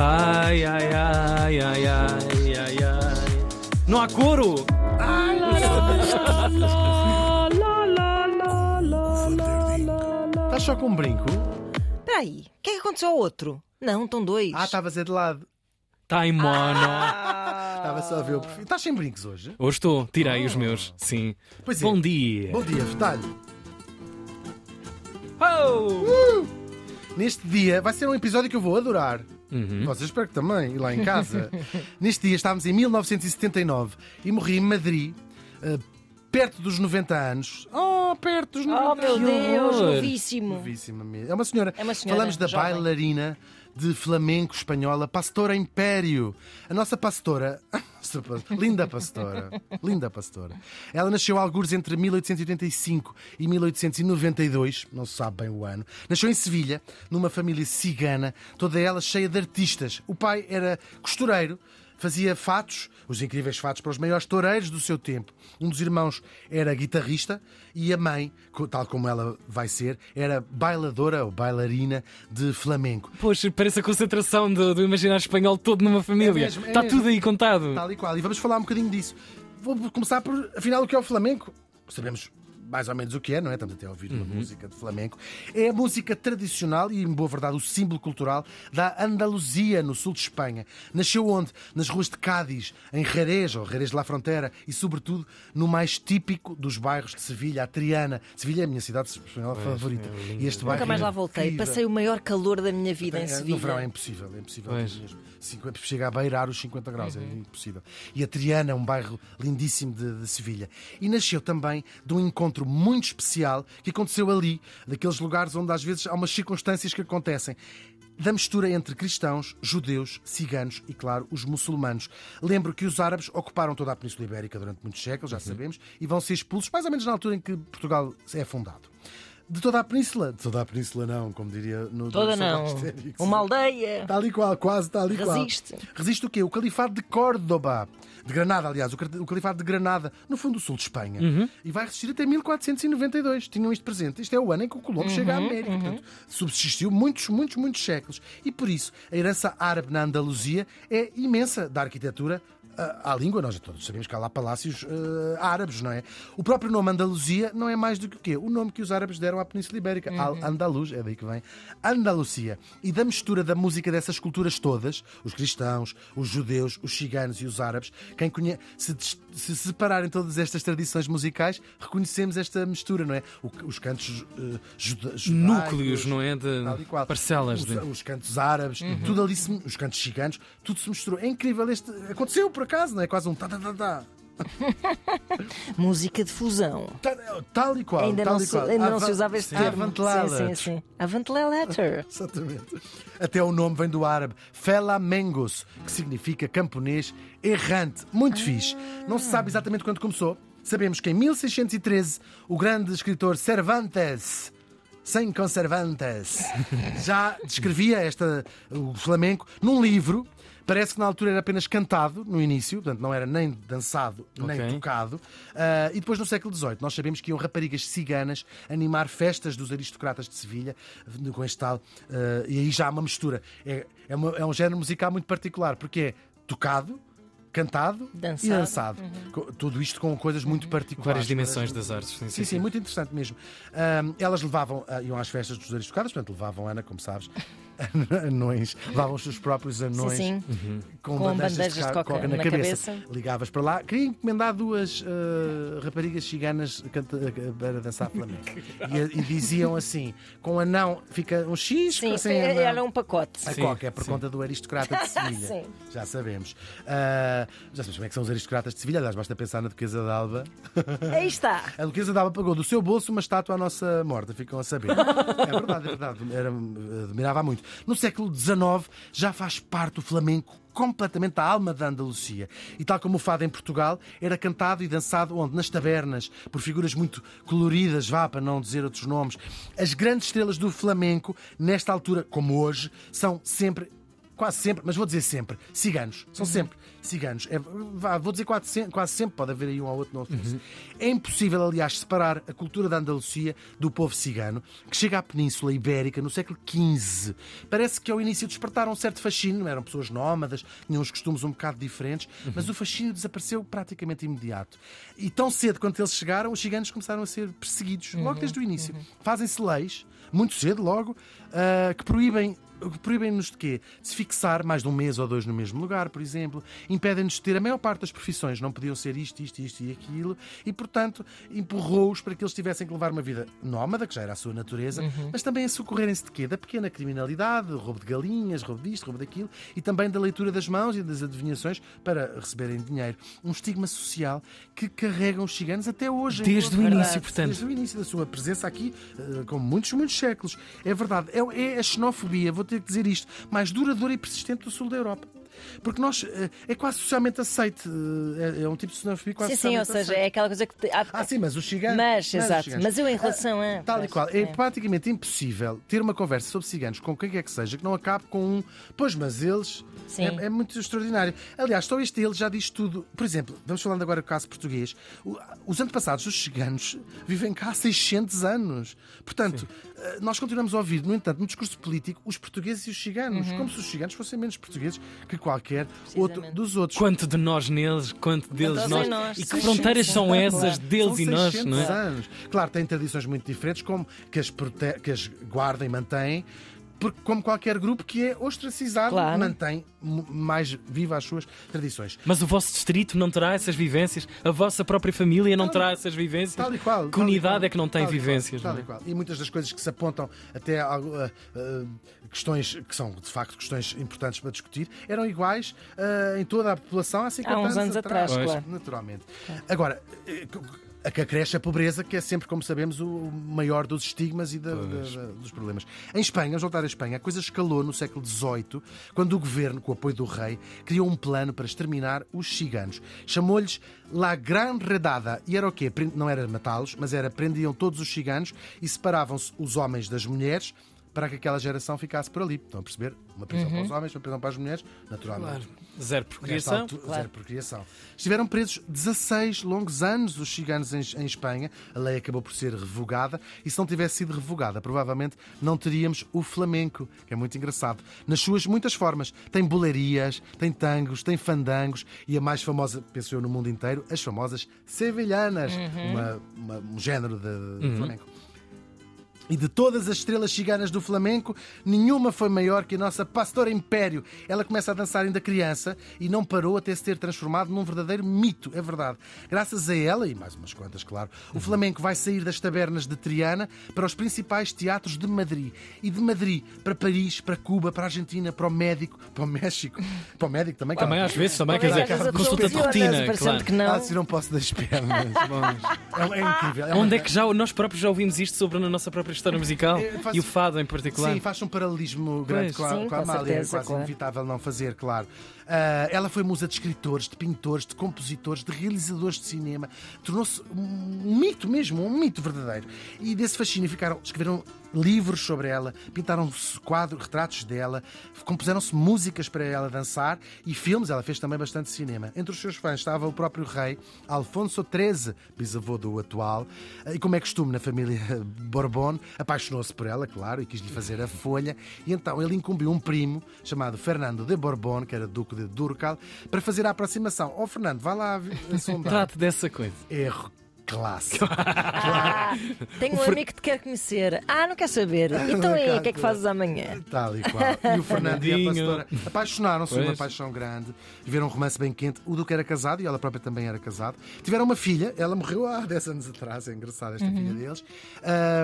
Ai, ai, ai, ai, ai, ai, ai. Não há coro! Estás só com um brinco? Espera aí, o que é que aconteceu ao outro? Não, estão dois. Ah, estava a ser de lado. Está em mono. Estava só a ver o perfil. Estás sem brincos hoje? Hoje estou, tirei os meus, sim. Pois é. Bom dia. Bom dia, Vitalho. Oh! Neste dia vai ser um episódio que eu vou adorar. Uhum. Vocês espero que também, e lá em casa. Neste dia estávamos em 1979 e morri em Madrid, eh, perto dos 90 anos. Oh, perto dos 90 Oh meu anos. Deus, novíssimo. Novíssima mesmo. É uma senhora. É uma senhora, Falamos da jovem. bailarina de flamenco espanhola, Pastora Império. A nossa pastora. Linda pastora. Linda pastora. Ela nasceu algures entre 1885 e 1892, não se sabe bem o ano. Nasceu em Sevilha, numa família cigana, toda ela cheia de artistas. O pai era costureiro. Fazia fatos, os incríveis fatos para os maiores toureiros do seu tempo. Um dos irmãos era guitarrista e a mãe, tal como ela vai ser, era bailadora ou bailarina de flamenco. Poxa, parece a concentração do, do imaginário espanhol todo numa família. mesmo, é Está mesmo. tudo aí contado. Tal e qual. E vamos falar um bocadinho disso. Vou começar por, afinal, o que é o flamenco? Sabemos mais ou menos o que é, não é? Estamos até a ouvir uma música de flamenco. É a música tradicional e, em boa verdade, o símbolo cultural da Andaluzia, no sul de Espanha. Nasceu onde? Nas ruas de Cádiz, em Jerez, ou Jerez de la Frontera, e, sobretudo, no mais típico dos bairros de Sevilha, a Triana. Sevilha é a minha cidade espanhola favorita. e este bairro Nunca mais é lá voltei. incrível. Passei o maior calor da minha vida em É, Sevilha. No verão é impossível, é impossível Pois. mesmo. 50, chega a beirar os 50 graus, Uhum. é impossível. E a Triana é um bairro lindíssimo de, de Sevilha. E nasceu também de um encontro muito especial que aconteceu ali, daqueles lugares onde às vezes há umas circunstâncias que acontecem. Da mistura entre cristãos, judeus, ciganos e, claro, os muçulmanos. Lembro que os árabes ocuparam toda a Península Ibérica durante muitos séculos, Uhum. já sabemos, e vão ser expulsos mais ou menos na altura em que Portugal é fundado. De toda a península? De toda a península, não, como diria no Toda não. Astérix. Uma aldeia. Tal e qual, quase tal e qual. Resiste. Resiste o quê? O Califado de Córdoba. De Granada, aliás, o Califado de Granada, no fundo do sul de Espanha. Uhum. E vai resistir até 1492. Tinham isto presente. Isto é o ano em que o Colombo chega à Uhum, América. Portanto, subsistiu muitos, muitos, muitos séculos. E por isso, a herança árabe na Andaluzia é imensa da arquitetura à língua, nós todos sabemos que há lá palácios ah, árabes, não é? O próprio nome Andaluzia não é mais do que o quê? O nome que os árabes deram à Península Ibérica. Al-Andalus, é daí que vem. Andalucia. E da mistura da música dessas culturas todas, os cristãos, os judeus, os ciganos e os árabes, quem conhece, se, se separarem todas estas tradições musicais, reconhecemos esta mistura, não é? O- os cantos eh, juda- judaicos, Núcleos, não é? De parcelas. Os, De... os cantos árabes, tudo ali, se- os cantos ciganos, tudo se misturou. É incrível este. Aconteceu por acaso, não é? Quase um tá, tá, tá, tá. Música de fusão. Tal, tal e qual. ainda não, e se, qual. ainda não se usava este Sim. termo. Avant Sim, sim, sim. Exatamente. Até o nome vem do árabe Felamengos, que significa camponês errante. Muito fixe. Não se sabe exatamente quando começou. Sabemos que em 1613 o grande escritor Cervantes. Sem conservantes. Já descrevia esta, o flamenco num livro. Parece que na altura era apenas cantado no início, portanto não era nem dançado nem Ok. tocado. Ah, e depois no século XVIII nós sabemos que iam raparigas ciganas animar festas dos aristocratas de Sevilha com este tal. ah, e aí já há uma mistura. É, é, uma- é um género musical muito particular, porque é tocado, cantado e Dançado. dançado. Co- Tudo isto com coisas muito particulares. Várias dimensões das artes. Sim, Sim, sim, muito interessante mesmo. Ahm, elas levavam, ah, iam às festas dos aristocratas, portanto, levavam, Ana, como sabes, anões, levavam os seus próprios anões Sim, com, Com bandejas de ca- coca na, na cabeça. cabeça. Ligavas para lá, queria encomendar duas ah, raparigas ciganas canta- para dançar flamenco. e, e diziam assim: com um anão fica um X, Sim, com sem foi- anão. era um pacote. A Sim, coca é por sim. conta do aristocrata de Sevilha. Sim. Já sabemos. Ah, já sabemos como é que são os aristocratas de Sevilha. Aliás, basta pensar na Duquesa de Alba. Aí está. A Duquesa de Alba pagou do seu bolso uma estátua à nossa morta, ficam a saber. É verdade, é verdade. Era, admirava muito. No século XIX já faz parte o flamenco completamente da alma da Andalucia. E tal como o fado em Portugal, era cantado e dançado onde? Nas tabernas, por figuras muito coloridas, vá, para não dizer outros nomes. As grandes estrelas do flamenco, nesta altura, como hoje, são sempre quase sempre, mas vou dizer sempre, ciganos. São sempre ciganos. É, vá, vou dizer quase sempre, quase sempre, pode haver aí um ou outro não uhum. É impossível, aliás, separar a cultura da Andalucia do povo cigano, que chega à Península Ibérica no século XV. Parece que ao início despertaram um certo fascínio, eram pessoas nómadas, tinham uns costumes um bocado diferentes, uhum. mas o fascínio desapareceu praticamente imediato. E tão cedo quando eles chegaram, os ciganos começaram a ser perseguidos, logo uhum. desde o início. Uhum. Fazem-se leis, muito cedo logo, uh, que proíbem proíbem-nos de quê? De se fixar mais de um mês ou dois no mesmo lugar, por exemplo. Impedem-nos de ter a maior parte das profissões, não podiam ser isto, isto, isto e aquilo, e, portanto, empurrou-os para que eles tivessem que levar uma vida nómada, que já era a sua natureza, uhum. mas também a socorrerem-se de quê? Da pequena criminalidade, roubo de galinhas, roubo disto, roubo daquilo, e também da leitura das mãos e das adivinhações para receberem dinheiro. Um estigma social que carregam os ciganos até hoje. Desde o início, portanto. Desde o início da sua presença aqui, eh, com muitos, muitos séculos. É verdade. É, é a xenofobia, vou ter que dizer isto, mais duradoura e persistente do sul da Europa. Porque nós eh, é quase socialmente aceite. Eh, é, é um tipo de xenofobia quase Sim, sim, ou seja, aceite. é aquela coisa que. Ah, sim, mas os ciganos. Mas, mas exato. Mas eu, em relação a. Tal e qual. É, é praticamente impossível ter uma conversa sobre ciganos com quem quer que seja que não acabe com um. Pois, mas eles. É, é, muito extraordinário. Aliás, só este ele já diz tudo. Por exemplo, vamos falando agora do caso português. Os antepassados dos ciganos vivem cá há 600 anos. Portanto, sim. Eh, nós continuamos a ouvir, no entanto, no discurso político, os portugueses e os ciganos. Uhum. Como se os ciganos fossem menos portugueses que qualquer outro dos outros. Quanto de nós neles, quanto deles nós. nós. E que fronteiras são essas deles são e nós, não é? anos. Claro, têm tradições muito diferentes, como que as, prote... que as guardem e mantêm, porque, como qualquer grupo que é ostracizado, claro. mantém mais viva as suas tradições. Mas o vosso distrito não terá essas vivências? A vossa própria família não tal, terá essas vivências? Tal e qual. Que unidade é que não tem tal vivências? Qual, tal não é? e, qual. e muitas das coisas que se apontam até a, a, a, questões que são, de facto, questões importantes para discutir, eram iguais uh, em toda a população há 50 há uns anos atrás. atrás claro. Naturalmente. Agora, eh, a que acresce a pobreza, que é sempre, como sabemos, o maior dos estigmas e da, da, dos problemas. Em Espanha, vamos voltar à Espanha, a coisa escalou no século XVIII, quando o governo, com o apoio do rei, criou um plano para exterminar os ciganos. Chamou-lhes La Gran Redada. E era o quê? Não era matá-los, mas era prendiam todos os ciganos e separavam-se os homens das mulheres para que aquela geração ficasse por ali. Estão a perceber? Uma prisão uhum. para os homens, uma prisão para as mulheres, naturalmente. Claro. Zero por criação. Altura, claro. Zero por criação. Estiveram presos 16 longos anos os ciganos em, em, Espanha. A lei acabou por ser revogada e se não tivesse sido revogada, provavelmente não teríamos o flamenco, que é muito engraçado. Nas suas muitas formas. Tem bolerias, tem tangos, tem fandangos e a mais famosa, penso eu, no mundo inteiro, as famosas sevilhanas, uhum. uma, uma, um género de, de uhum. flamenco. E de todas as estrelas ciganas do flamenco, nenhuma foi maior que a nossa Pastora Império. Ela começa a dançar ainda criança e não parou até se ter transformado num verdadeiro mito, é verdade. Graças a ela, e mais umas quantas, claro, o flamenco vai sair das tabernas de Triana para os principais teatros de Madrid. E de Madrid para Paris, para Cuba, para a Argentina, para o Médico, para o México, para o Médico também. Também às vezes, também, quer dizer, consulta de rotina. Claro. Que não. Ah, se não posso das pernas. é, é, incrível. É Onde é que já, nós próprios já ouvimos isto sobre a nossa própria história musical é, faz, e o fado em particular. Sim, faz um paralelismo grande com a, Sim, com a Amália, certeza, é quase claro. inevitável não fazer, claro. Uh, ela foi musa de escritores, de pintores, de compositores, de realizadores de cinema. Tornou-se um mito mesmo, um mito verdadeiro. E desse fascínio ficaram, escreveram livros sobre ela, pintaram-se quadros, retratos dela, compuseram-se músicas para ela dançar e filmes. Ela fez também bastante cinema. Entre os seus fãs estava o próprio rei Alfonso XIII, bisavô do atual, ah, e como é costume na família Bourbon, apaixonou-se por ela, claro, e quis-lhe fazer a folha. E então ele incumbiu um primo chamado Fernando de Bourbon, que era duque de Durcal, para fazer a aproximação. Ó oh, Fernando, vá lá sondar. Trate dessa coisa. Erro clássico. Ah, tenho um amigo que te quer conhecer. Ah, não quer saber. Então aí, o que é que fazes amanhã? Tal e qual. E o Fernando e a pastora apaixonaram-se, uma paixão grande. Viveram um romance bem quente. O Duque era casado e ela própria também era casada. Tiveram uma filha, ela morreu há 10 anos atrás, é engraçado esta uhum. filha deles.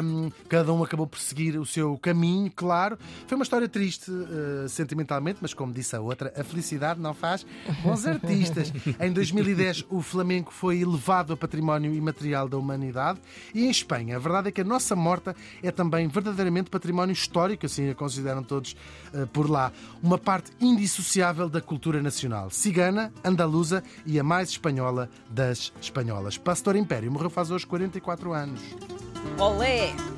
Um, cada um acabou por seguir o seu caminho, claro. Foi uma história triste uh, sentimentalmente, mas como disse a outra, a felicidade não faz bons artistas. em 2010, o Flamengo foi elevado a património imaterial material da humanidade. E em Espanha, a verdade é que a nossa morta é também verdadeiramente património histórico, assim a consideram todos uh, por lá. Uma parte indissociável da cultura nacional. Cigana, andaluza e a mais espanhola das espanholas. Pastor Império morreu faz hoje 44 anos. Olé!